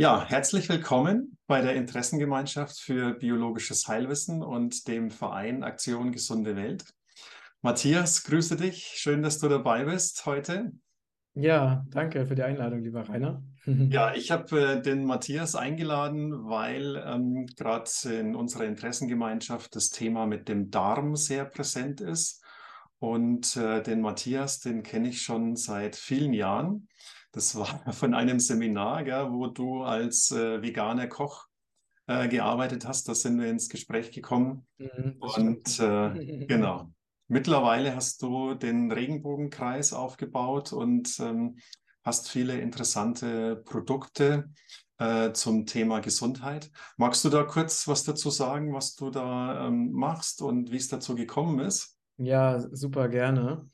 Ja, herzlich willkommen bei der Interessengemeinschaft für biologisches Heilwissen und dem Verein Aktion Gesunde Welt. Matthias, grüße dich. Schön, dass du dabei bist heute. Ja, danke für die Einladung, lieber Rainer. Ja, ich habe äh, den Matthias eingeladen, weil ähm, gerade in unserer Interessengemeinschaft das Thema mit dem Darm sehr präsent ist. Und äh, den Matthias, den kenne ich schon seit vielen Jahren. Das war von einem Seminar, gell, wo du als äh, veganer Koch äh, gearbeitet hast. Da sind wir ins Gespräch gekommen. Mhm, Und äh, genau. Mittlerweile hast du den Regenbogenkreis aufgebaut und ähm, hast viele interessante Produkte äh, zum Thema Gesundheit. Magst du da kurz was dazu sagen, was du da ähm, machst und wie es dazu gekommen ist? Ja, super gerne.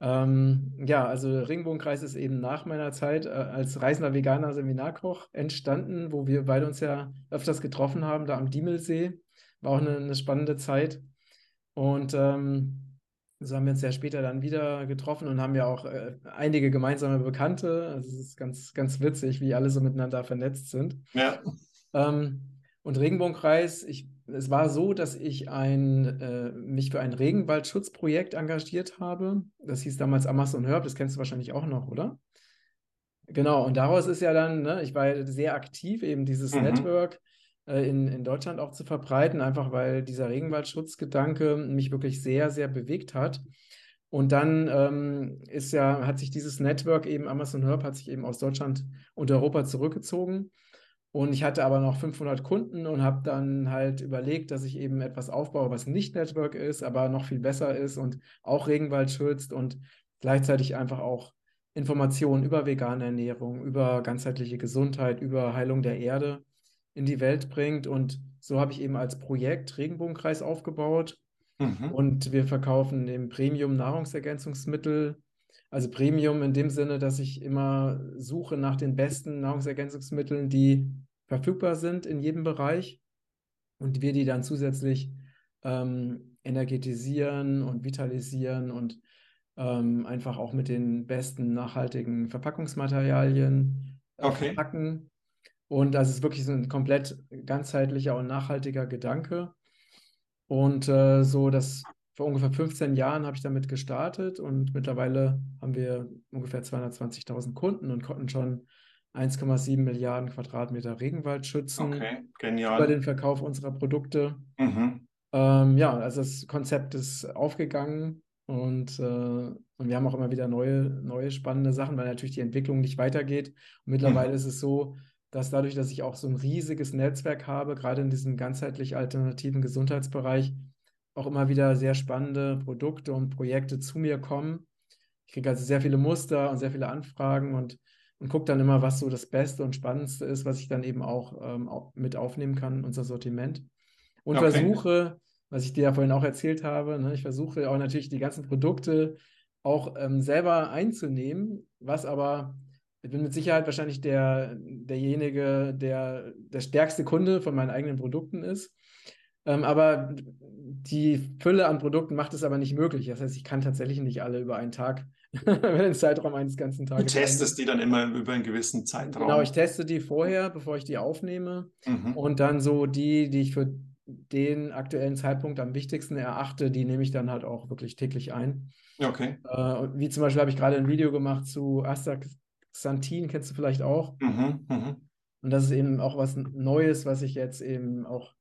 Ähm, ja, also Regenbogenkreis ist eben nach meiner Zeit äh, als reisender veganer Seminarkoch entstanden, wo wir beide uns ja öfters getroffen haben, da am Diemelsee. War auch eine, eine spannende Zeit. Und ähm, so haben wir uns ja später dann wieder getroffen und haben ja auch äh, einige gemeinsame Bekannte. Also es ist ganz, ganz witzig, wie alle so miteinander vernetzt sind. Ja. Ähm, und Regenbogenkreis, ich es war so, dass ich ein, äh, mich für ein Regenwaldschutzprojekt engagiert habe. Das hieß damals Amazon Herb, das kennst du wahrscheinlich auch noch, oder? Genau, und daraus ist ja dann, ne, ich war sehr aktiv, eben dieses mhm. Network äh, in, in Deutschland auch zu verbreiten, einfach weil dieser Regenwaldschutzgedanke mich wirklich sehr, sehr bewegt hat. Und dann ähm, ist ja, hat sich dieses Network eben, Amazon Herb, hat sich eben aus Deutschland und Europa zurückgezogen. Und ich hatte aber noch 500 Kunden und habe dann halt überlegt, dass ich eben etwas aufbaue, was nicht Network ist, aber noch viel besser ist und auch Regenwald schützt und gleichzeitig einfach auch Informationen über vegane Ernährung, über ganzheitliche Gesundheit, über Heilung der Erde in die Welt bringt. Und so habe ich eben als Projekt Regenbogenkreis aufgebaut. Mhm. Und wir verkaufen im Premium Nahrungsergänzungsmittel also Premium in dem Sinne, dass ich immer suche nach den besten Nahrungsergänzungsmitteln, die verfügbar sind in jedem Bereich und wir die dann zusätzlich ähm, energetisieren und vitalisieren und ähm, einfach auch mit den besten nachhaltigen Verpackungsmaterialien äh, okay. verpacken. Und das ist wirklich so ein komplett ganzheitlicher und nachhaltiger Gedanke. Und äh, so das vor ungefähr 15 Jahren habe ich damit gestartet und mittlerweile haben wir ungefähr 220.000 Kunden und konnten schon 1,7 Milliarden Quadratmeter Regenwald schützen. Okay, genial. Über den Verkauf unserer Produkte. Mhm. Ähm, ja, also das Konzept ist aufgegangen und, äh, und wir haben auch immer wieder neue, neue spannende Sachen, weil natürlich die Entwicklung nicht weitergeht. Und mittlerweile mhm. ist es so, dass dadurch, dass ich auch so ein riesiges Netzwerk habe, gerade in diesem ganzheitlich alternativen Gesundheitsbereich, auch immer wieder sehr spannende Produkte und Projekte zu mir kommen. Ich kriege also sehr viele Muster und sehr viele Anfragen und, und gucke dann immer, was so das Beste und Spannendste ist, was ich dann eben auch, ähm, mit aufnehmen kann, unser Sortiment. Und okay. versuche, was ich dir ja vorhin auch erzählt habe, ne, ich versuche auch natürlich die ganzen Produkte auch ähm, selber einzunehmen, was aber ich bin mit Sicherheit wahrscheinlich der, derjenige, der der stärkste Kunde von meinen eigenen Produkten ist. Ähm, aber die Fülle an Produkten macht es aber nicht möglich. Das heißt, ich kann tatsächlich nicht alle über einen Tag, über den Zeitraum eines ganzen Tages. Du testest die dann immer über einen gewissen Zeitraum. Genau, ich teste die vorher, bevor ich die aufnehme. Mhm. Und dann so die, die ich für den aktuellen Zeitpunkt am wichtigsten erachte, die nehme ich dann halt auch wirklich täglich ein. Okay. Äh, wie zum Beispiel habe ich gerade ein Video gemacht zu Astaxanthin, kennst du vielleicht auch. Mhm, mh. Und das ist eben auch was Neues, was ich jetzt eben auch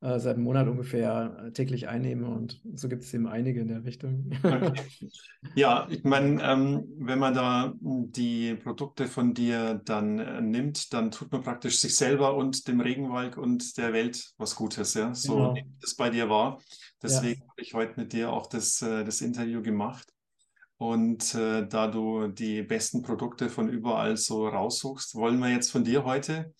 äh, seit einem Monat ungefähr äh, täglich einnehme und so gibt es eben einige in der Richtung. Okay. Ja, ich meine, ähm, wenn man da die Produkte von dir dann äh, nimmt, dann tut man praktisch sich selber und dem Regenwald und der Welt was Gutes, ja. So genau. das bei dir war. Deswegen ja. habe ich heute mit dir auch das, äh, das Interview gemacht. Und äh, da du die besten Produkte von überall so raussuchst, wollen wir jetzt von dir heute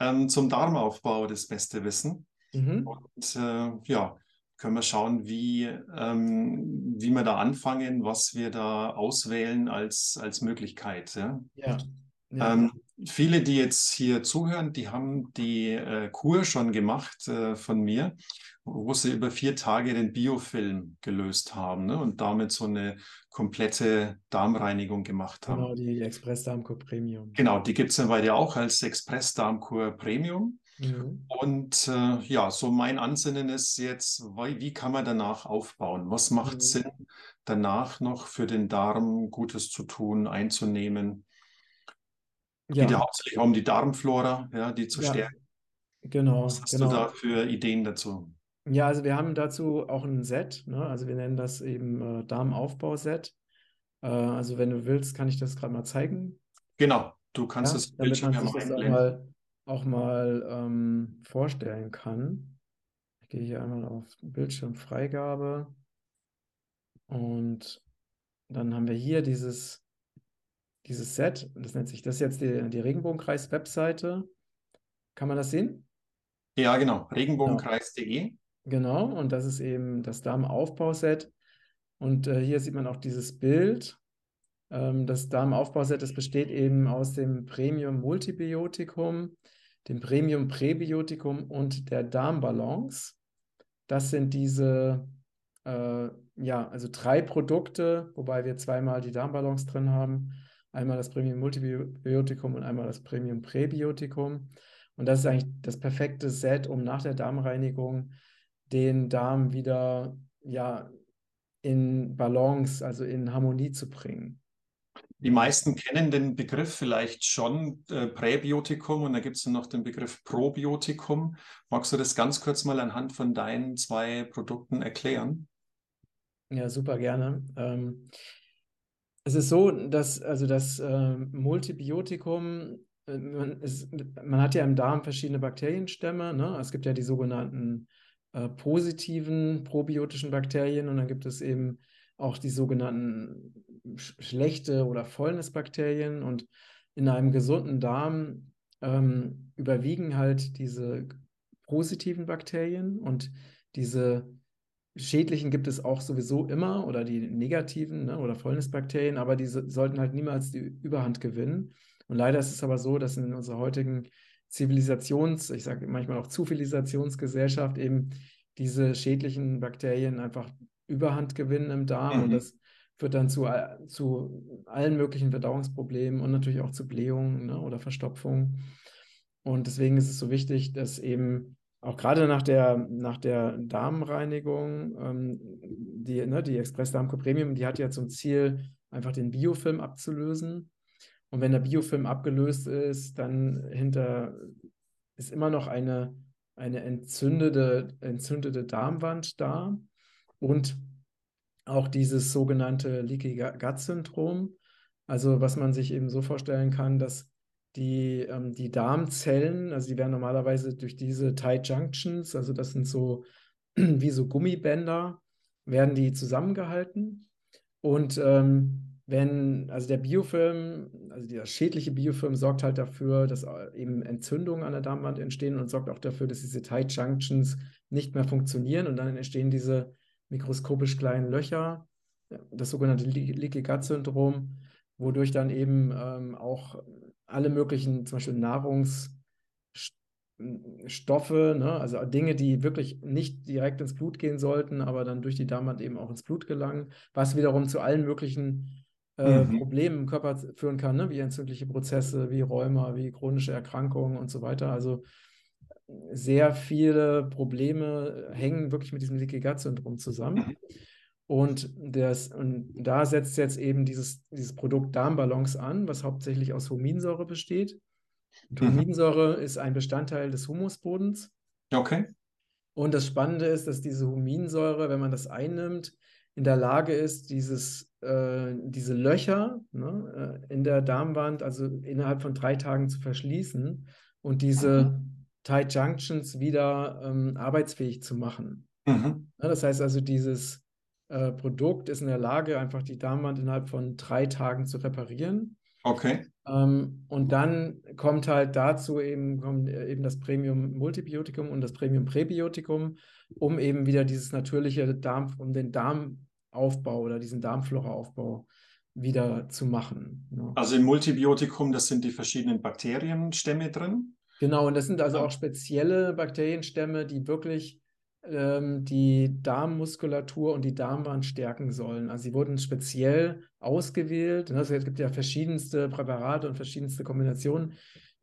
ähm, zum Darmaufbau das Beste wissen. Mhm. Und äh, ja, können wir schauen, wie, ähm, wie wir da anfangen, was wir da auswählen als, als Möglichkeit. Ja? ja. ja. Ähm, viele, die jetzt hier zuhören, die haben die äh, Kur schon gemacht äh, von mir, wo sie über vier Tage den Biofilm gelöst haben ne? und damit so eine komplette Darmreinigung gemacht haben. Genau, die Express-Darmkur Premium. Genau, die gibt es ja bei dir auch als Express-Darmkur Premium. Mhm. Und äh, ja, so mein Ansinnen ist jetzt, wie, wie kann man danach aufbauen? Was macht mhm. Sinn, danach noch für den Darm Gutes zu tun, einzunehmen? Ja. Geht ja hauptsächlich um die Darmflora, ja, die zu ja. stärken. Genau. Was hast genau. du da für Ideen dazu? Ja, also wir haben dazu auch ein Set, ne? also wir nennen das eben äh, Darmaufbau-Set. Äh, also wenn du willst, kann ich das gerade mal zeigen. Genau, du kannst ja, das Bildschirm ja mal einblenden auch mal ähm, vorstellen kann. Ich gehe hier einmal auf Bildschirmfreigabe und dann haben wir hier dieses, dieses Set. Das nennt sich, das jetzt die, die Regenbogenkreis-Webseite. Kann man das sehen? Ja, genau. Regenbogenkreis.de. Genau, und das ist eben das Darmaufbauset. Und äh, hier sieht man auch dieses Bild. Ähm, das Darmaufbauset, das besteht eben aus dem Premium Multibiotikum, dem Premium Präbiotikum und der Darmbalance. Das sind diese, äh, ja, also drei Produkte, wobei wir zweimal die Darmbalance drin haben. Einmal das Premium Multibiotikum und einmal das Premium Präbiotikum. Und das ist eigentlich das perfekte Set, um nach der Darmreinigung den Darm wieder ja, in Balance, also in Harmonie zu bringen. Die meisten kennen den Begriff vielleicht schon, äh, Präbiotikum, und da gibt es noch den Begriff Probiotikum. Magst du das ganz kurz mal anhand von deinen zwei Produkten erklären? Ja, super gerne. Ähm, es ist so, dass also das äh, Multibiotikum, äh, man, ist, man, hat ja im Darm verschiedene Bakterienstämme. Ne? Es gibt ja die sogenannten äh, positiven probiotischen Bakterien und dann gibt es eben auch die sogenannten schlechte oder Fäulnisbakterien und in einem gesunden Darm ähm, überwiegen halt diese positiven Bakterien und diese schädlichen gibt es auch sowieso immer oder die negativen ne, oder Fäulnisbakterien, aber diese sollten halt niemals die Überhand gewinnen. Und leider ist es aber so, dass in unserer heutigen Zivilisations, ich sage manchmal auch Zivilisationsgesellschaft eben diese schädlichen Bakterien einfach Überhand gewinnen im Darm mhm. und das führt dann zu, zu allen möglichen Verdauungsproblemen und natürlich auch zu Blähungen ne, oder Verstopfung. Und deswegen ist es so wichtig, dass eben auch gerade nach der, nach der Darmreinigung, ähm, die, ne, die Express Darmco Premium, die hat ja zum Ziel, einfach den Biofilm abzulösen. Und wenn der Biofilm abgelöst ist, dann hinter ist immer noch eine, eine entzündete, entzündete Darmwand da. Und auch dieses sogenannte Leaky Gut Syndrom. Also was man sich eben so vorstellen kann, dass die, ähm, die Darmzellen, also die werden normalerweise durch diese Tight Junctions, also das sind so wie so Gummibänder, werden die zusammengehalten. Und ähm, wenn, also der Biofilm, also der schädliche Biofilm sorgt halt dafür, dass eben Entzündungen an der Darmwand entstehen und sorgt auch dafür, dass diese Tight Junctions nicht mehr funktionieren und dann entstehen diese mikroskopisch kleinen Löcher, das sogenannte Leaky Gut Syndrom, wodurch dann eben ähm, auch alle möglichen, zum Beispiel Nahrungsstoffe, ne, also Dinge, die wirklich nicht direkt ins Blut gehen sollten, aber dann durch die Darmwand eben auch ins Blut gelangen, was wiederum zu allen möglichen äh, mhm. Problemen im Körper führen kann, ne, wie entzündliche Prozesse, wie Rheuma, wie chronische Erkrankungen und so weiter. Also sehr viele Probleme hängen wirklich mit diesem Leaky Gut Syndrom zusammen. Mhm. Und, das, und da setzt jetzt eben dieses, dieses Produkt Darmbalance an, was hauptsächlich aus Huminsäure besteht. Und mhm. Huminsäure ist ein Bestandteil des Humusbodens. Okay. Und das Spannende ist, dass diese Huminsäure, wenn man das einnimmt, in der Lage ist, dieses, äh, diese Löcher ne, äh, in der Darmwand, also innerhalb von drei Tagen zu verschließen und diese mhm. Tight Junctions wieder ähm, arbeitsfähig zu machen. Mhm. Ja, das heißt also, dieses äh, Produkt ist in der Lage, einfach die Darmwand innerhalb von drei Tagen zu reparieren. Okay. Ähm, und dann kommt halt dazu eben, kommt eben das Premium Multibiotikum und das Premium Präbiotikum, um eben wieder dieses natürliche Darm, um den Darmaufbau oder diesen Darmfloraaufbau wieder zu machen. Ne? Also im Multibiotikum, das sind die verschiedenen Bakterienstämme drin. Genau, und das sind also auch spezielle Bakterienstämme, die wirklich ähm, die Darmmuskulatur und die Darmwand stärken sollen. Also sie wurden speziell ausgewählt. Ne? Also es gibt ja verschiedenste Präparate und verschiedenste Kombinationen.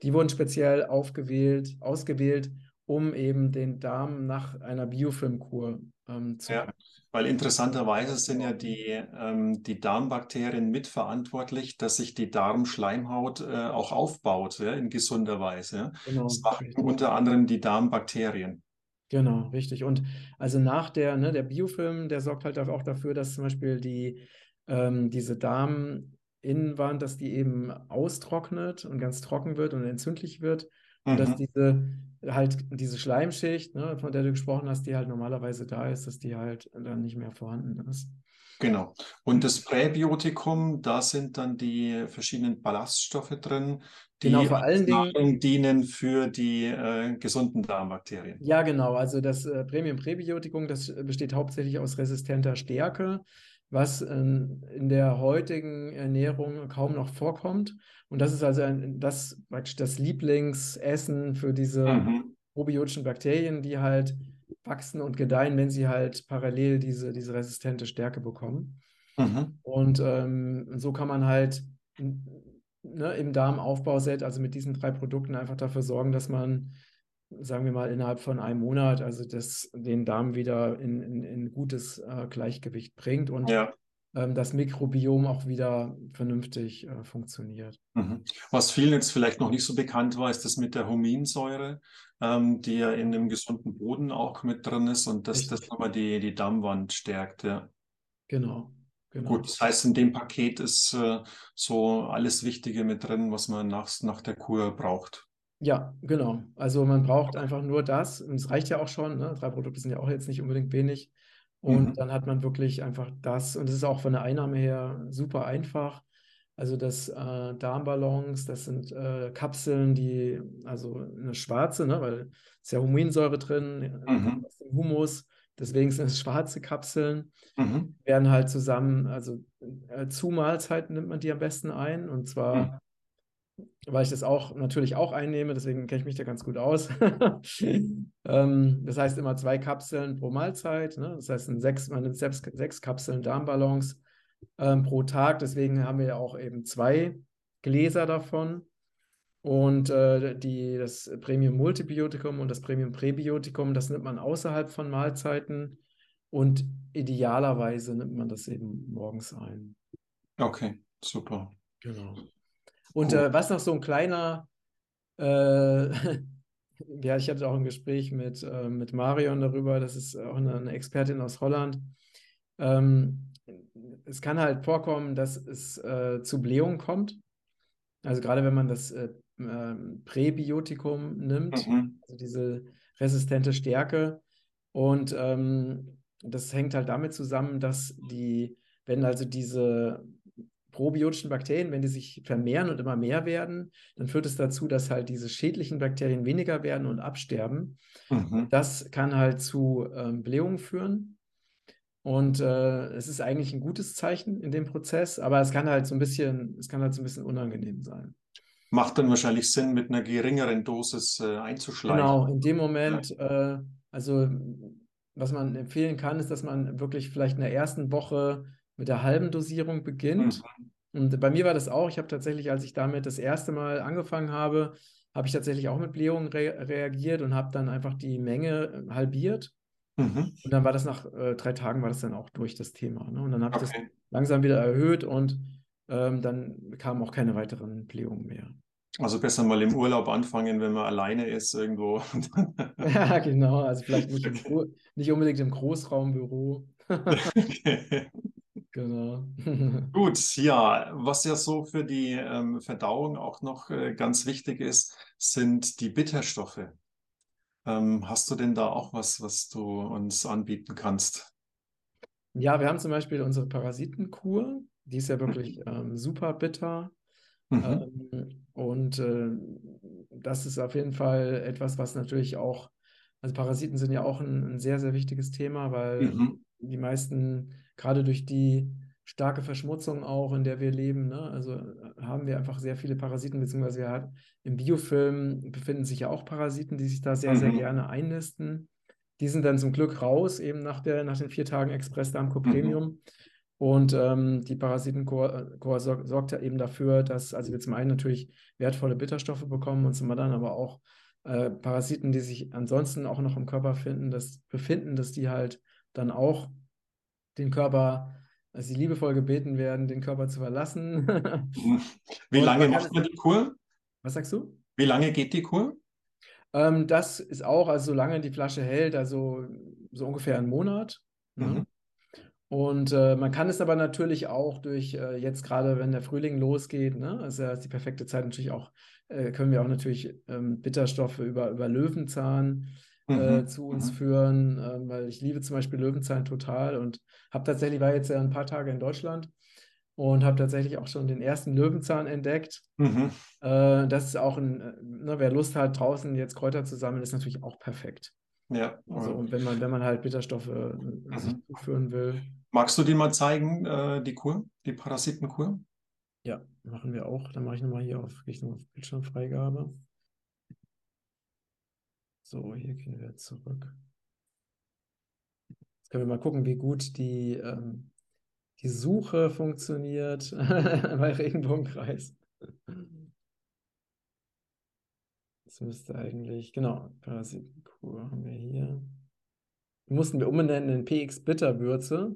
Die wurden speziell aufgewählt, ausgewählt, um eben den Darm nach einer Biofilmkur ähm, zu ja, weil interessanterweise sind ja die, ähm, die Darmbakterien mitverantwortlich, dass sich die Darmschleimhaut äh, auch aufbaut, ja, in gesunder Weise. Genau, das machen unter anderem die Darmbakterien. Genau, richtig. Und also nach der, ne, der Biofilm, der sorgt halt auch dafür, dass zum Beispiel die, ähm, diese Darminnenwand, dass die eben austrocknet und ganz trocken wird und entzündlich wird. Und mhm. dass diese halt diese Schleimschicht, ne, von der du gesprochen hast, die halt normalerweise da ist, dass die halt dann nicht mehr vorhanden ist. Genau. Und das Präbiotikum, da sind dann die verschiedenen Ballaststoffe drin, die genau, vor allen Dingen dienen für die äh, gesunden Darmbakterien. Ja, genau. Also das äh, Premium-Präbiotikum, das besteht hauptsächlich aus resistenter Stärke, was in der heutigen Ernährung kaum noch vorkommt. Und das ist also ein, das das Lieblingsessen für diese mhm. probiotischen Bakterien, die halt wachsen und gedeihen, wenn sie halt parallel diese, diese resistente Stärke bekommen. Mhm. Und ähm, so kann man halt ne, im Darmaufbauset, also mit diesen drei Produkten, einfach dafür sorgen, dass man, sagen wir mal, innerhalb von einem Monat, also das, den Darm wieder in, in, in gutes äh, Gleichgewicht bringt und ja. ähm, das Mikrobiom auch wieder vernünftig äh, funktioniert. Mhm. Was vielen jetzt vielleicht noch nicht so bekannt war, ist das mit der Huminsäure, ähm, die ja in dem gesunden Boden auch mit drin ist und dass das nochmal die, die Darmwand stärkt, ja. Genau. Genau. Gut, das heißt, in dem Paket ist äh, so alles Wichtige mit drin, was man nach, nach der Kur braucht. Ja, genau. Also man braucht einfach nur das. Und es reicht ja auch schon. Ne? Drei Produkte sind ja auch jetzt nicht unbedingt wenig. Und mhm. dann hat man wirklich einfach das. Und es ist auch von der Einnahme her super einfach. Also das äh, Darmballons, das sind äh, Kapseln, die, also eine schwarze, ne, weil es ja Huminsäure drin, mhm. aus dem Humus. Deswegen sind es schwarze Kapseln, mhm. werden halt zusammen, also äh, zu Mahlzeiten nimmt man die am besten ein. Und zwar, mhm. Weil ich das auch natürlich auch einnehme, deswegen kenne ich mich da ganz gut aus. ähm, das heißt immer zwei Kapseln pro Mahlzeit. Ne? Das heißt, sechs, man nimmt sechs, sechs Kapseln Darmballons ähm, pro Tag. Deswegen haben wir ja auch eben zwei Gläser davon. Und äh, die, das Premium Multibiotikum und das Premium Präbiotikum, das nimmt man außerhalb von Mahlzeiten und idealerweise nimmt man das eben morgens ein. Okay, super. Genau. Und cool. äh, was noch so ein kleiner, äh, ja, ich hatte auch ein Gespräch mit, äh, mit Marion darüber, das ist auch eine, eine Expertin aus Holland. Ähm, es kann halt vorkommen, dass es äh, zu Blähungen kommt. Also gerade wenn man das äh, ähm, Präbiotikum nimmt, mhm. also diese resistente Stärke. Und ähm, das hängt halt damit zusammen, dass die, wenn also diese probiotischen Bakterien, wenn die sich vermehren und immer mehr werden, dann führt es dazu, dass halt diese schädlichen Bakterien weniger werden und absterben. Mhm. Das kann halt zu ähm, Blähungen führen. Und äh, es ist eigentlich ein gutes Zeichen in dem Prozess, aber es kann halt so ein bisschen, es kann halt so ein bisschen unangenehm sein macht dann wahrscheinlich Sinn, mit einer geringeren Dosis äh, einzuschleichen. Genau, in dem Moment, äh, also was man empfehlen kann, ist, dass man wirklich vielleicht in der ersten Woche mit der halben Dosierung beginnt. Mhm. Und bei mir war das auch, ich habe tatsächlich, als ich damit das erste Mal angefangen habe, habe ich tatsächlich auch mit Blähungen re reagiert und habe dann einfach die Menge äh, halbiert. Mhm. Und dann war das nach äh, drei Tagen war das dann auch durch das Thema. Ne? Und dann habe ich okay. das langsam wieder erhöht und ähm, dann kamen auch keine weiteren Blähungen mehr. Also besser mal im Urlaub anfangen, wenn man alleine ist irgendwo. ja, genau. Also vielleicht nicht, okay. nicht unbedingt im Großraumbüro. Genau. Gut, ja, was ja so für die ähm, Verdauung auch noch äh, ganz wichtig ist, sind die Bitterstoffe. Ähm, hast du denn da auch was, was du uns anbieten kannst? Ja, wir haben zum Beispiel unsere Parasitenkur. Die ist ja wirklich ähm, super bitter. Mhm. Ähm, und äh, das ist auf jeden Fall etwas, was natürlich auch, also Parasiten sind ja auch ein, ein sehr, sehr wichtiges Thema, weil mhm. die meisten, gerade durch die starke Verschmutzung auch, in der wir leben. Ne? Also äh, haben wir einfach sehr viele Parasiten, beziehungsweise haben, im Biofilm befinden sich ja auch Parasiten, die sich da sehr, mhm. sehr gerne einnisten. Die sind dann zum Glück raus, eben nach, der, nach den vier Tagen Express Darmco mhm. Premium. Und ähm, die Parasitenchor äh, sorgt, sorgt ja eben dafür, dass also wir zum einen natürlich wertvolle Bitterstoffe bekommen und zum anderen aber auch äh, Parasiten, die sich ansonsten auch noch im Körper finden, das befinden, dass die halt dann auch den Körper, dass sie liebevoll gebeten werden, den Körper zu verlassen. Wie und lange macht man die Kur? Was sagst du? Wie lange geht die Kur? Ähm, das ist auch, also solange die Flasche hält, also so ungefähr einen Monat. Ne? Mhm. Und äh, man kann es aber natürlich auch durch, äh, jetzt gerade wenn der Frühling losgeht, ne, also ist die perfekte Zeit natürlich auch, äh, können wir auch natürlich ähm, Bitterstoffe über, über Löwenzahn äh, mhm. zu uns mhm. führen, ähm, weil ich liebe zum Beispiel Löwenzahn total und habe tatsächlich, war jetzt ja ein paar Tage in Deutschland und habe tatsächlich auch schon den ersten Löwenzahn entdeckt. Mhm. Äh, das ist auch ein, äh, ne, wer Lust hat, draußen jetzt Kräuter zu sammeln, ist natürlich auch perfekt. Ja. Also und wenn man, wenn man halt Bitterstoffe mhm. sich zuführen will. Magst du dir mal zeigen, äh, die Kur, die Parasitenkur? Ja, machen wir auch. Dann mache ich nochmal hier auf, gehe ich nochmal auf Bildschirmfreigabe. So, hier gehen wir zurück. Können wir mal gucken, wie gut die, ähm, die Suche funktioniert bei Regenbogenkreis. Das müsste eigentlich, genau, Parasitenkur haben wir hier. Die mussten wir umbenennen in PX Bitterwürze.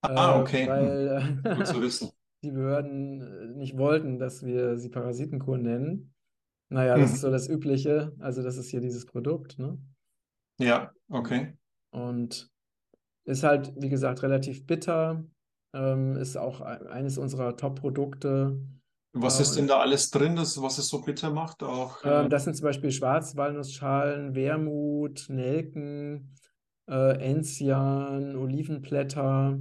Ah, äh, okay. Weil äh, Gut zu wissen. die Behörden äh, nicht wollten, dass wir sie Parasitenkur nennen. Naja, das mhm. ist so das Übliche. Also, das ist hier dieses Produkt, ne? Ja, okay. Und ist halt, wie gesagt, relativ bitter. Ähm, ist auch eines unserer Top-Produkte. Was ist denn da alles drin, das, was es so bitter macht? Auch, ähm, das sind zum Beispiel Schwarzwalnussschalen, Wermut, Nelken, äh, Enzian, Olivenblätter.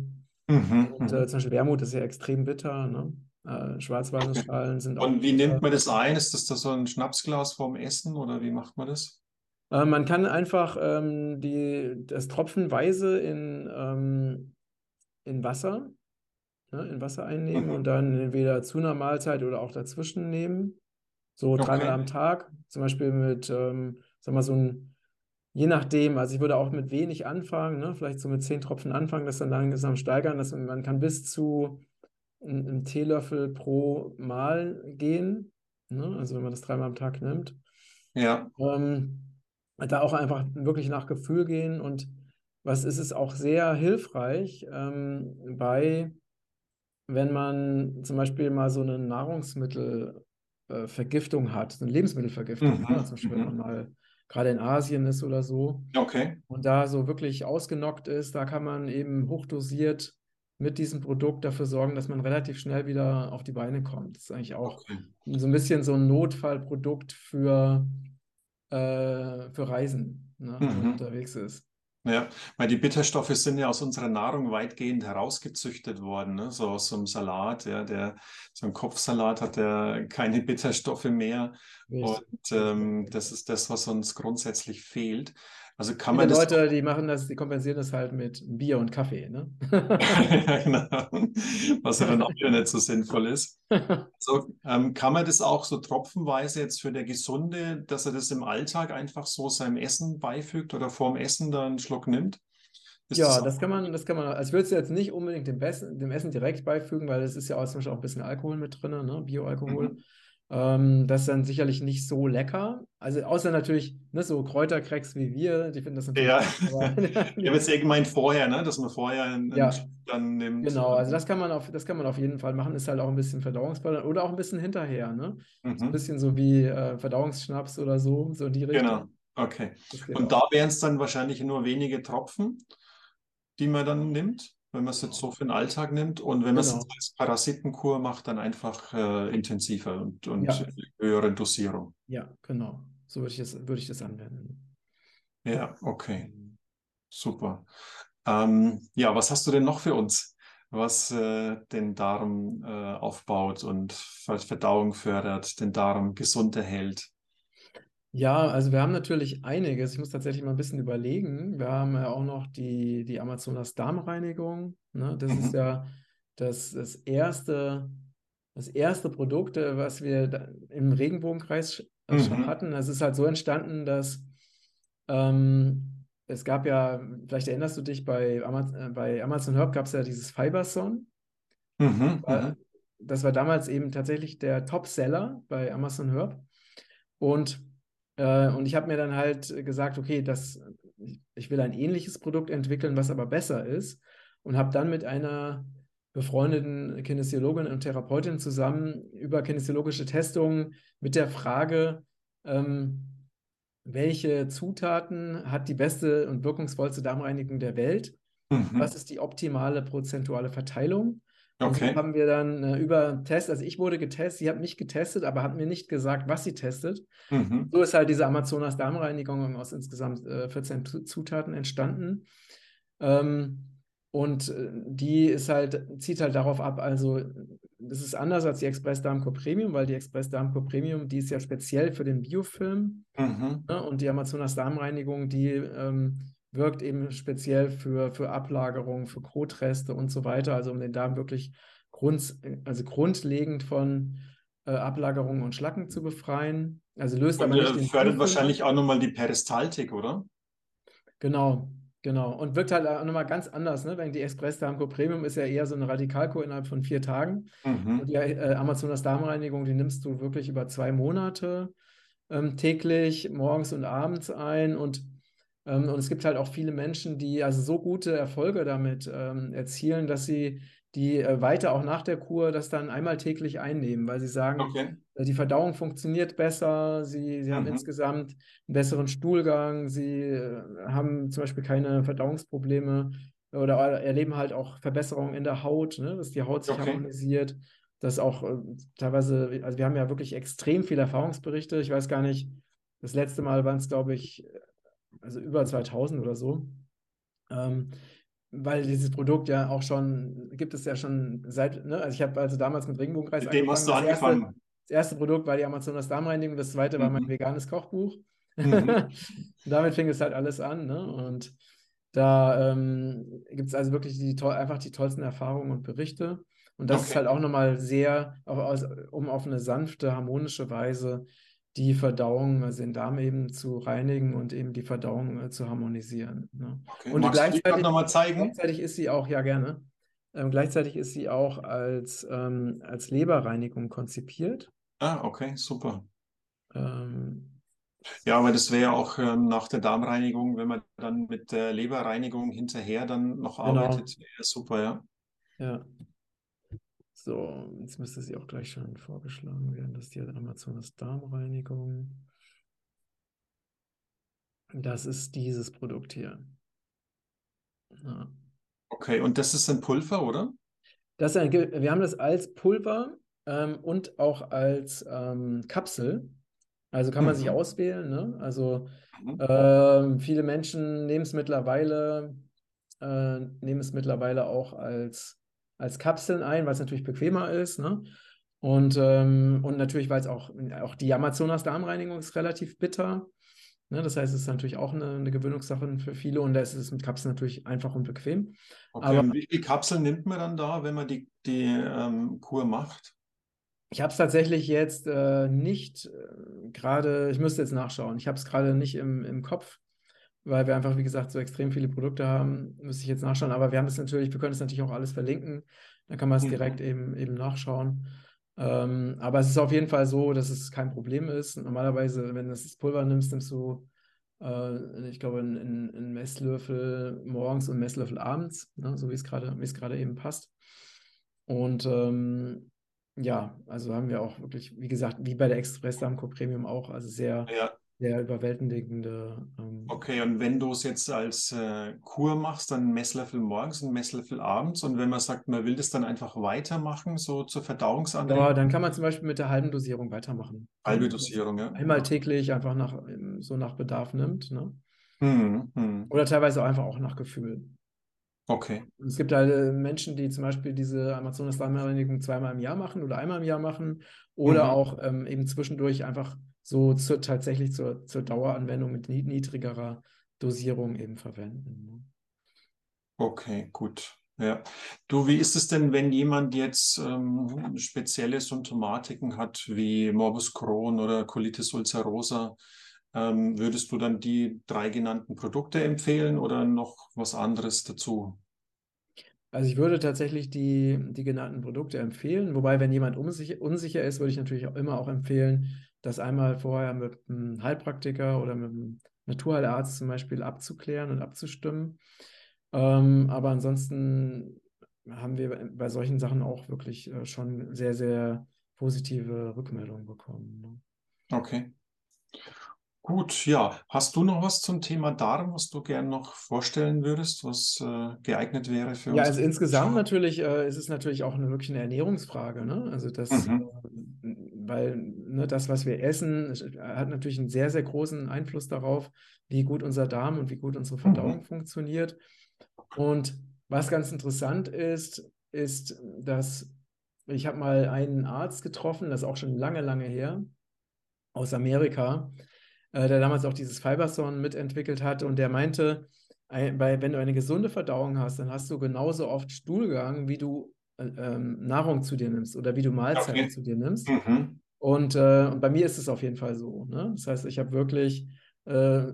Mhm, und äh, mhm. zum Beispiel Wermut ist ja extrem bitter. Ne? Äh, Schwarzwalnussschalen sind auch. Und wie nimmt man das ein? Ist das da so ein Schnapsglas vorm Essen oder wie macht man das? Äh, man kann einfach ähm, die, das tropfenweise in, ähm, in Wasser, ne, in Wasser einnehmen mhm. und dann entweder zu einer Mahlzeit oder auch dazwischen nehmen. So okay. dreimal am Tag. Zum Beispiel mit, ähm, sag mal, so ein, je nachdem, also ich würde auch mit wenig anfangen, ne, vielleicht so mit zehn Tropfen anfangen, das dann langsam steigern. Dass man kann bis zu einen Teelöffel pro Mal gehen. Ne? Also wenn man das dreimal am Tag nimmt. Ja. Ähm, da auch einfach wirklich nach Gefühl gehen und was ist es auch sehr hilfreich ähm, bei, wenn man zum Beispiel mal so eine Nahrungsmittelvergiftung äh, hat, eine Lebensmittelvergiftung, mhm. ne? zum Beispiel, wenn mhm. man mal gerade in Asien ist oder so. Okay. Und da so wirklich ausgenockt ist, da kann man eben hochdosiert mit diesem Produkt dafür sorgen, dass man relativ schnell wieder auf die Beine kommt. Das ist eigentlich auch okay. so ein bisschen so ein Notfallprodukt für, äh, für Reisen, ne, wenn man mhm. unterwegs ist. Ja, weil die Bitterstoffe sind ja aus unserer Nahrung weitgehend herausgezüchtet worden, ne? so aus so einem Salat, ja, der so ein Kopfsalat hat ja keine Bitterstoffe mehr. Richtig. Und ähm, das ist das, was uns grundsätzlich fehlt. Also kann man Viele Leute, die machen das, die kompensieren das halt mit Bier und Kaffee, ne? ja, genau. Was ja dann auch wieder nicht so sinnvoll ist. So, ähm, kann man das auch so tropfenweise jetzt für der Gesunde, dass er das im Alltag einfach so seinem Essen beifügt oder vorm Essen da einen Schluck nimmt? Ist ja, das, das, kann man, das kann man, also ich würde es jetzt nicht unbedingt dem, Besten, dem Essen direkt beifügen, weil es ist ja auch zum Beispiel auch ein bisschen Alkohol mit drin, ne? Bioalkohol. Mhm. Ähm, das ist dann sicherlich nicht so lecker. Also außer natürlich ne, so Kräutercracks wie wir, die finden das natürlich. Ja, ich habe jetzt eher gemeint vorher, ne, dass man vorher einen, ja. dann nimmt. Genau, also das kann man auf, das kann man auf jeden Fall machen. Ist halt auch ein bisschen verdauungsfördernd oder auch ein bisschen hinterher, ne? Mhm. So ein mhm. bisschen so wie äh, Verdauungsschnaps oder so, so die Richtung. Genau, okay. Und auch. da wären es dann wahrscheinlich nur wenige Tropfen, die man dann nimmt wenn man es jetzt so für den Alltag nimmt. Und wenn man es genau. als Parasitenkur macht, dann einfach äh, intensiver und, und ja. höhere Dosierung. Ja, genau. So würde ich das, würde ich das anwenden. Ja, okay. Super. Ähm, ja, was hast du denn noch für uns, was äh, den Darm äh, aufbaut und Verdauung fördert, den Darm gesund erhält? Ja, also wir haben natürlich einiges. Ich muss tatsächlich mal ein bisschen überlegen. Wir haben ja auch noch die, die Amazonas Darmreinigung. Ne? Das ist mhm. ja das, das erste, das erste Produkt, äh, was wir im Regenbogenkreis mhm. schon hatten. Das ist halt so entstanden, dass ähm, es gab ja, vielleicht erinnerst du dich, bei, Amaz äh, bei Amazon Herb gab es ja dieses Fiberson. Mhm, war, das war damals eben tatsächlich der Top-Seller bei Amazon Herb. Und, äh, und ich habe mir dann halt gesagt, okay, das, ich will ein ähnliches Produkt entwickeln, was aber besser ist. Und habe dann mit einer befreundeten Kinesiologin und Therapeutin zusammen über kinesiologische Testungen mit der Frage, ähm, welche Zutaten hat die beste und wirkungsvollste Darmreinigung der Welt? Mhm. Was ist die optimale prozentuale Verteilung? Okay. Und so haben wir dann äh, über Test, also ich wurde getestet, sie hat mich getestet, aber hat mir nicht gesagt, was sie testet. Mhm. So ist halt diese Amazonas Darmreinigung aus insgesamt äh, 14 Zutaten entstanden. Ähm, und äh, die ist halt, zieht halt darauf ab, also das ist anders als die Express Darmcore Premium, weil die Express Darmcore Premium, die ist ja speziell für den Biofilm. Mhm. Ne? Und die Amazonas Darmreinigung, die ähm, wirkt eben speziell für, für Ablagerung, für Kotreste und so weiter, also um den Darm wirklich grund, also grundlegend von äh, Ablagerungen und Schlacken zu befreien. Also löst und, aber nicht äh, den fördert wahrscheinlich auch nochmal die Peristaltik, oder? Genau, genau. Und wirkt halt auch nochmal ganz anders, ne? Wenn die Express Darmco Premium ist ja eher so eine Radikalkur innerhalb von vier Tagen. Mhm. Und die äh, Amazonas Darmreinigung, die nimmst du wirklich über zwei Monate ähm, täglich, morgens und abends ein und ähm, und es gibt halt auch viele Menschen, die also so gute Erfolge damit ähm, erzielen, dass sie die äh, weiter auch nach der Kur das dann einmal täglich einnehmen, weil sie sagen, okay. äh, die Verdauung funktioniert besser, sie, sie mhm. haben insgesamt einen besseren Stuhlgang, sie äh, haben zum Beispiel keine Verdauungsprobleme oder erleben halt auch Verbesserungen in der Haut, ne, dass die Haut sich okay. harmonisiert. Das auch äh, teilweise, also wir haben ja wirklich extrem viele Erfahrungsberichte. Ich weiß gar nicht, das letzte Mal waren es, glaube ich, also über 2000 oder so. Ähm, weil dieses Produkt ja auch schon, gibt es ja schon seit, ne? also ich habe also damals mit Regenbogenkreis mit dem hast du angefangen. Das erste, das erste, Produkt war die Amazonas Darmreinigung, das zweite mhm. war mein mhm. veganes Kochbuch. Mhm. damit fing es halt alles an. Ne? Und da ähm, gibt es also wirklich die, einfach die tollsten Erfahrungen und Berichte. Und das okay. ist halt auch nochmal sehr, auch aus, um auf eine sanfte, harmonische Weise die Verdauung, also den Darm eben zu reinigen und eben die Verdauung äh, zu harmonisieren. Ne? Okay. Und Magst gleichzeitig, nochmal zeigen? Gleichzeitig ist sie auch, ja gerne, ähm, gleichzeitig ist sie auch als, ähm, als Leberreinigung konzipiert. Ah, okay, super. Ähm, ja, aber das wäre auch äh, nach der Darmreinigung, wenn man dann mit der Leberreinigung hinterher dann noch genau. arbeitet, wäre super, ja. Ja, so, jetzt müsste sie auch gleich schon vorgeschlagen werden, dass die Amazonas Darmreinigung. Das ist dieses Produkt hier. Ja. Okay, und das ist ein Pulver, oder? Das ein, wir haben das als Pulver ähm, und auch als ähm, Kapsel. Also kann man mhm. sich auswählen. Ne? Also mhm. äh, viele Menschen nehmen es mittlerweile, äh, nehmen es mittlerweile auch als als Kapseln ein, weil es natürlich bequemer ist. Ne? Und, ähm, und natürlich, weil es auch, auch die Amazonas Darmreinigung ist relativ bitter. Ne? Das heißt, es ist natürlich auch eine, eine Gewöhnungssache für viele und da ist es mit Kapseln natürlich einfach und bequem. Okay, Aber, und wie viele Kapseln nimmt man dann da, wenn man die, die ähm, Kur macht? Ich habe es tatsächlich jetzt äh, nicht äh, gerade, ich müsste jetzt nachschauen, ich habe es gerade nicht im, im Kopf weil wir einfach, wie gesagt, so extrem viele Produkte haben. Müsste ich jetzt nachschauen, aber wir haben es natürlich, wir können es natürlich auch alles verlinken. Dann kann man es mhm. direkt eben, eben nachschauen. Ähm, aber es ist auf jeden Fall so, dass es kein Problem ist. Normalerweise, wenn du das Pulver nimmst, nimmst du, äh, ich glaube, einen, einen Messlöffel morgens und einen Messlöffel abends, ne? so wie es gerade, wie es gerade eben passt. Und ähm, ja, also haben wir auch wirklich, wie gesagt, wie bei der Express Damco Premium auch, also sehr, ja sehr überwältigende. Ähm, okay, und wenn du es jetzt als äh, Kur machst, dann Messlöffel morgens und Messlöffel abends. Und wenn man sagt, man will das dann einfach weitermachen, so zur Verdauungsanregung? Ja, dann kann man zum Beispiel mit der halben Dosierung weitermachen. Halbe Dosierung, ja. Einmal täglich einfach nach, so nach Bedarf nimmt. Ne? Hm, hm. Oder teilweise einfach auch nach Gefühl. Okay. Es gibt halt äh, Menschen, die zum Beispiel diese Amazonas Darmreinigung zweimal im Jahr machen oder einmal im Jahr machen oder mhm. auch ähm, eben zwischendurch einfach so zu, tatsächlich zur, zur Daueranwendung mit niedrigerer Dosierung eben verwenden. Ne? Okay, gut. Ja. Du, wie ist es denn, wenn jemand jetzt ähm, spezielle Symptomatiken hat, wie Morbus Crohn oder Colitis ulcerosa? Ähm, würdest du dann die drei genannten Produkte empfehlen oder noch was anderes dazu? Also ich würde tatsächlich die, die genannten Produkte empfehlen, wobei, wenn jemand unsicher, unsicher ist, würde ich natürlich auch immer auch empfehlen, das einmal vorher mit einem Heilpraktiker oder mit einem Naturheilarzt zum Beispiel abzuklären und abzustimmen. Ähm, aber ansonsten haben wir bei solchen Sachen auch wirklich äh, schon sehr, sehr positive Rückmeldungen bekommen. Ne? Okay. Gut, ja. Hast du noch was zum Thema Darm, was du gern noch vorstellen würdest, was äh, geeignet wäre für uns? Ja, also insgesamt natürlich äh, ist es natürlich auch eine wirklich eine Ernährungsfrage. Ne? Also das, mhm. äh, weil ne, das, was wir essen, hat natürlich einen sehr, sehr großen Einfluss darauf, wie gut unser Darm und wie gut unsere Verdauung mhm. funktioniert. Und was ganz interessant ist, ist, dass ich habe mal einen Arzt getroffen, das ist auch schon lange, lange her, aus Amerika, äh, der damals auch dieses Fiberson mitentwickelt hat und der meinte, bei, wenn du eine gesunde Verdauung hast, dann hast du genauso oft Stuhlgang, wie du äh, ähm, Nahrung zu dir nimmst oder wie du Mahlzeiten okay. zu dir nimmst. Mhm. Und, äh, und bei mir ist es auf jeden Fall so. Ne? Das heißt, ich habe wirklich äh,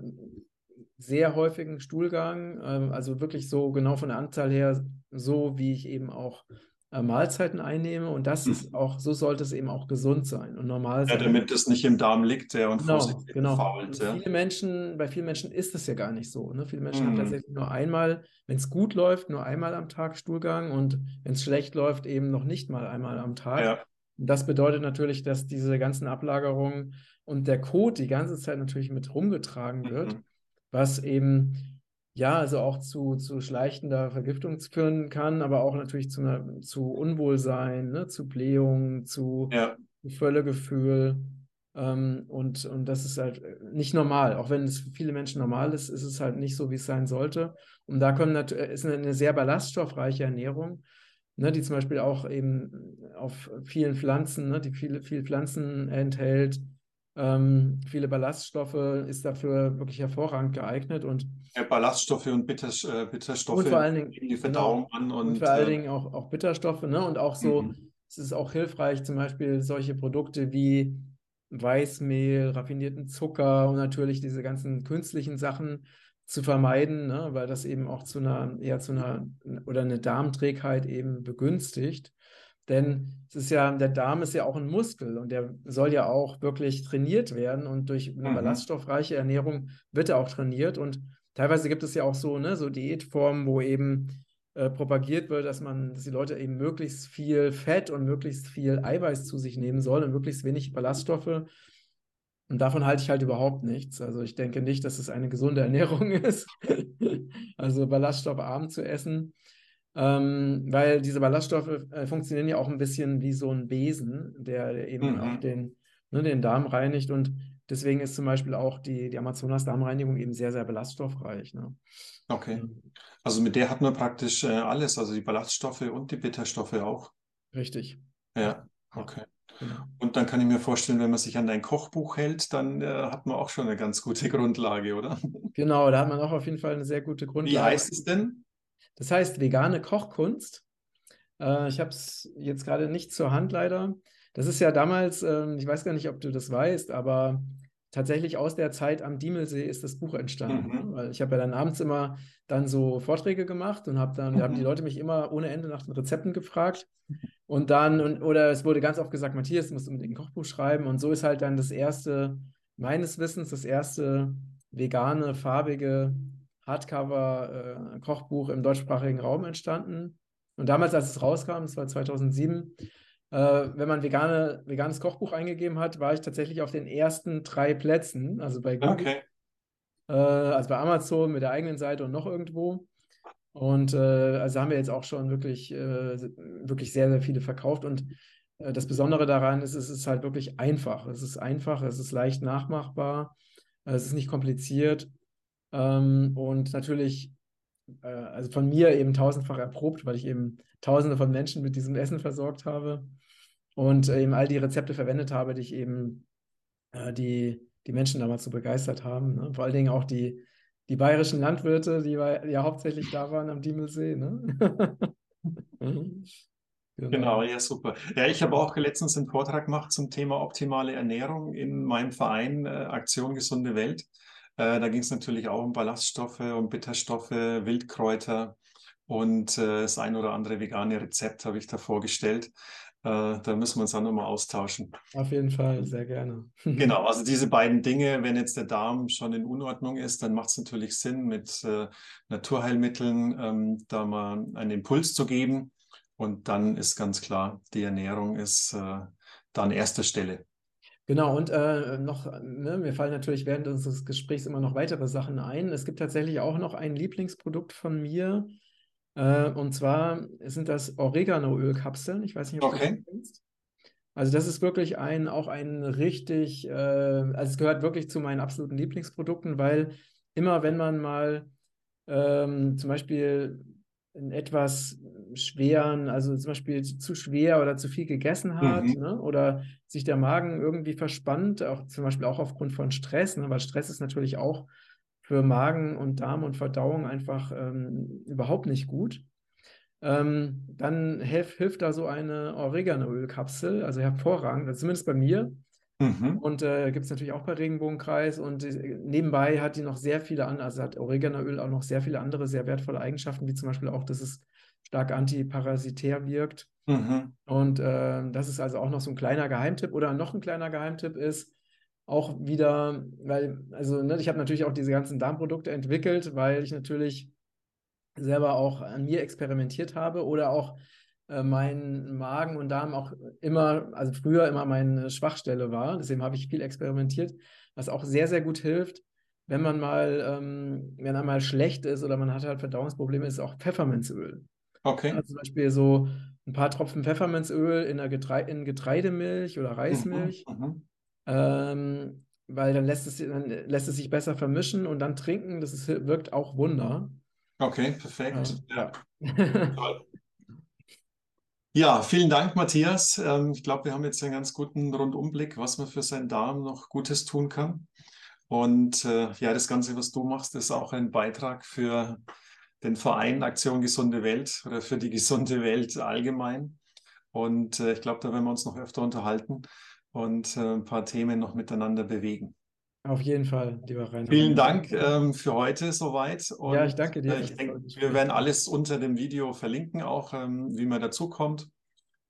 sehr häufigen Stuhlgang, äh, also wirklich so genau von der Anzahl her, so wie ich eben auch äh, Mahlzeiten einnehme und das hm. ist auch, so sollte es eben auch gesund sein und normal sein. Ja, damit es nicht im Darm liegt ja, und genau, vor sich genau. fault. Ja. Viele Menschen, bei vielen Menschen ist es ja gar nicht so. Ne? Viele Menschen mhm. haben tatsächlich nur einmal, wenn es gut läuft, nur einmal am Tag Stuhlgang und wenn es schlecht läuft, eben noch nicht mal einmal am Tag. Ja. Das bedeutet natürlich, dass diese ganzen Ablagerungen und der Kot die ganze Zeit natürlich mit rumgetragen wird, mhm. was eben ja, also auch zu, zu schleichender Vergiftung führen kann, aber auch natürlich zu, einer, zu Unwohlsein, ne, zu Blähung, zu, ja. Völlegefühl. Ähm, und, und das ist halt nicht normal. Auch wenn es für viele Menschen normal ist, ist es halt nicht so, wie es sein sollte. Und da kommen ist eine, eine sehr ballaststoffreiche Ernährung, ne, die zum Beispiel auch eben auf vielen Pflanzen, ne, die viele, viele Pflanzen enthält, ähm, viele Ballaststoffe, ist dafür wirklich hervorragend geeignet. Und ja, Ballaststoffe und Bitter, äh, Bitterstoffe und vor allen Dingen, die Verdauung genau, an. Und, und vor allen äh, Dingen auch, auch Bitterstoffe. Ne? Und auch so, mhm. es ist auch hilfreich, zum Beispiel solche Produkte wie Weißmehl, raffinierten Zucker und natürlich diese ganzen künstlichen Sachen zu vermeiden, ne? weil das eben auch zu einer, eher zu einer oder eine Darmträgheit eben begünstigt. Denn es ist ja, der Darm ist ja auch ein Muskel und der soll ja auch wirklich trainiert werden und durch eine mhm. ballaststoffreiche Ernährung wird er auch trainiert und teilweise gibt es ja auch so, ne, so Diätformen, wo eben äh, propagiert wird, dass man, dass die Leute eben möglichst viel Fett und möglichst viel Eiweiß zu sich nehmen sollen und möglichst wenig Ballaststoffe. Und davon halte ich halt überhaupt nichts. Also ich denke nicht, dass es eine gesunde Ernährung ist, also ballaststoffarm zu essen. Ähm, weil diese Ballaststoffe äh, funktionieren ja auch ein bisschen wie so ein Besen, der, der eben mhm. auch den, ne, den Darm reinigt. Und deswegen ist zum Beispiel auch die, die Amazonas-Darmreinigung eben sehr, sehr ballaststoffreich. Ne? Okay. Also mit der hat man praktisch äh, alles, also die Ballaststoffe und die Bitterstoffe auch. Richtig. Ja, okay. Genau. Und dann kann ich mir vorstellen, wenn man sich an dein Kochbuch hält, dann äh, hat man auch schon eine ganz gute Grundlage, oder? Genau, da hat man auch auf jeden Fall eine sehr gute Grundlage. Wie heißt es denn? Das heißt vegane Kochkunst. Äh, ich habe es jetzt gerade nicht zur Hand leider. Das ist ja damals, äh, ich weiß gar nicht, ob du das weißt, aber tatsächlich aus der Zeit am Diemelsee ist das Buch entstanden. Mhm. Weil ich habe ja dann abends immer dann so Vorträge gemacht und habe dann, mhm. haben die Leute mich immer ohne Ende nach den Rezepten gefragt. Und dann, und, oder es wurde ganz oft gesagt, Matthias, du musst unbedingt ein Kochbuch schreiben. Und so ist halt dann das erste, meines Wissens, das erste vegane, farbige Hardcover-Kochbuch äh, im deutschsprachigen Raum entstanden. Und damals, als es rauskam, das war 2007, äh, wenn man vegane, veganes Kochbuch eingegeben hat, war ich tatsächlich auf den ersten drei Plätzen, also bei Google, okay. äh, also bei Amazon mit der eigenen Seite und noch irgendwo. Und äh, also haben wir jetzt auch schon wirklich, äh, wirklich sehr, sehr viele verkauft. Und äh, das Besondere daran ist, es ist halt wirklich einfach. Es ist einfach, es ist leicht nachmachbar, es ist nicht kompliziert. Ähm, und natürlich, äh, also von mir eben tausendfach erprobt, weil ich eben tausende von Menschen mit diesem Essen versorgt habe und eben all die Rezepte verwendet habe, die ich eben, äh, die, die Menschen damals so begeistert haben. Ne? Vor allen Dingen auch die, die bayerischen Landwirte, die ja hauptsächlich da waren am Diemelsee. Ne? Genau. genau, ja, super. Ja, ich habe auch letztens einen Vortrag gemacht zum Thema optimale Ernährung in meinem Verein äh, Aktion Gesunde Welt. Äh, da ging es natürlich auch um Ballaststoffe, um Bitterstoffe, Wildkräuter und äh, das ein oder andere vegane Rezept habe ich da vorgestellt. Äh, da müssen wir uns dann nochmal austauschen. Auf jeden Fall, sehr gerne. genau, also diese beiden Dinge, wenn jetzt der Darm schon in Unordnung ist, dann macht es natürlich Sinn, mit äh, Naturheilmitteln ähm, da mal einen Impuls zu geben. Und dann ist ganz klar, die Ernährung ist äh, da an erster Stelle. Genau, und äh, noch, ne, mir fallen natürlich während unseres Gesprächs immer noch weitere Sachen ein. Es gibt tatsächlich auch noch ein Lieblingsprodukt von mir. Äh, und zwar sind das Oregano-Ölkapseln. Ich weiß nicht, ob okay. du das kennst. Also das ist wirklich ein, auch ein richtig, äh, also es gehört wirklich zu meinen absoluten Lieblingsprodukten, weil immer wenn man mal ähm, zum Beispiel einen etwas schweren, also zum Beispiel zu schwer oder zu viel gegessen hat, mhm. ne? oder sich der Magen irgendwie verspannt, auch zum Beispiel auch aufgrund von Stress, ne? weil Stress ist natürlich auch für Magen und Darm und Verdauung einfach ähm, überhaupt nicht gut. Ähm, dann hilf, hilft da so eine Oreganoölkapsel, also hervorragend, also zumindest bei mir. Mhm. Und äh, gibt es natürlich auch bei Regenbogenkreis. Und äh, nebenbei hat die noch sehr viele andere, also hat Oreganoöl auch noch sehr viele andere sehr wertvolle Eigenschaften, wie zum Beispiel auch, dass es stark antiparasitär wirkt. Mhm. Und äh, das ist also auch noch so ein kleiner Geheimtipp. Oder noch ein kleiner Geheimtipp ist auch wieder, weil, also ne, ich habe natürlich auch diese ganzen Darmprodukte entwickelt, weil ich natürlich selber auch an mir experimentiert habe oder auch äh, mein Magen und Darm auch immer, also früher immer meine Schwachstelle war. Deswegen habe ich viel experimentiert, was auch sehr, sehr gut hilft, wenn man mal, ähm, wenn einmal schlecht ist oder man hat halt Verdauungsprobleme, ist auch Pfefferminzöl. Okay. Also zum Beispiel so ein paar Tropfen Pfefferminzöl in, Getre in Getreidemilch oder Reismilch. Mhm, mhm, ähm, weil dann lässt, es, dann lässt es sich besser vermischen und dann trinken, das ist, wirkt auch Wunder. Okay, perfekt. Äh, ja. Ja, vielen Dank, Matthias. Ähm, ich glaube, wir haben jetzt einen ganz guten Rundumblick, was man für seinen Darm noch Gutes tun kann. Und äh, ja, das Ganze, was du machst, ist auch ein Beitrag für den Verein Aktion Gesunde Welt oder für die gesunde Welt allgemein. Und äh, ich glaube, da werden wir uns noch öfter unterhalten und äh, ein paar Themen noch miteinander bewegen. Auf jeden Fall, lieber Rainer. Vielen Dank ähm, für heute soweit. Und, ja, ich danke dir. Äh, ich denke, wir werden alles unter dem Video verlinken, auch ähm, wie man dazu kommt.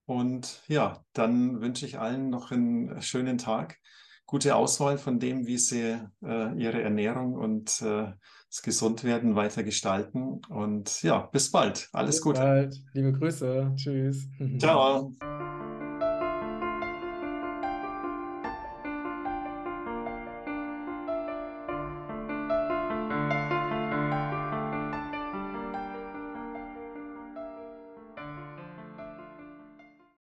Und ja, dann wünsche ich allen noch einen schönen Tag. Gute Auswahl von dem, wie sie äh, ihre Ernährung und äh, das Gesundwerden weiter gestalten. Und ja, bis bald. Alles bis Gute. Bis bald. Liebe Grüße. Tschüss. Ciao.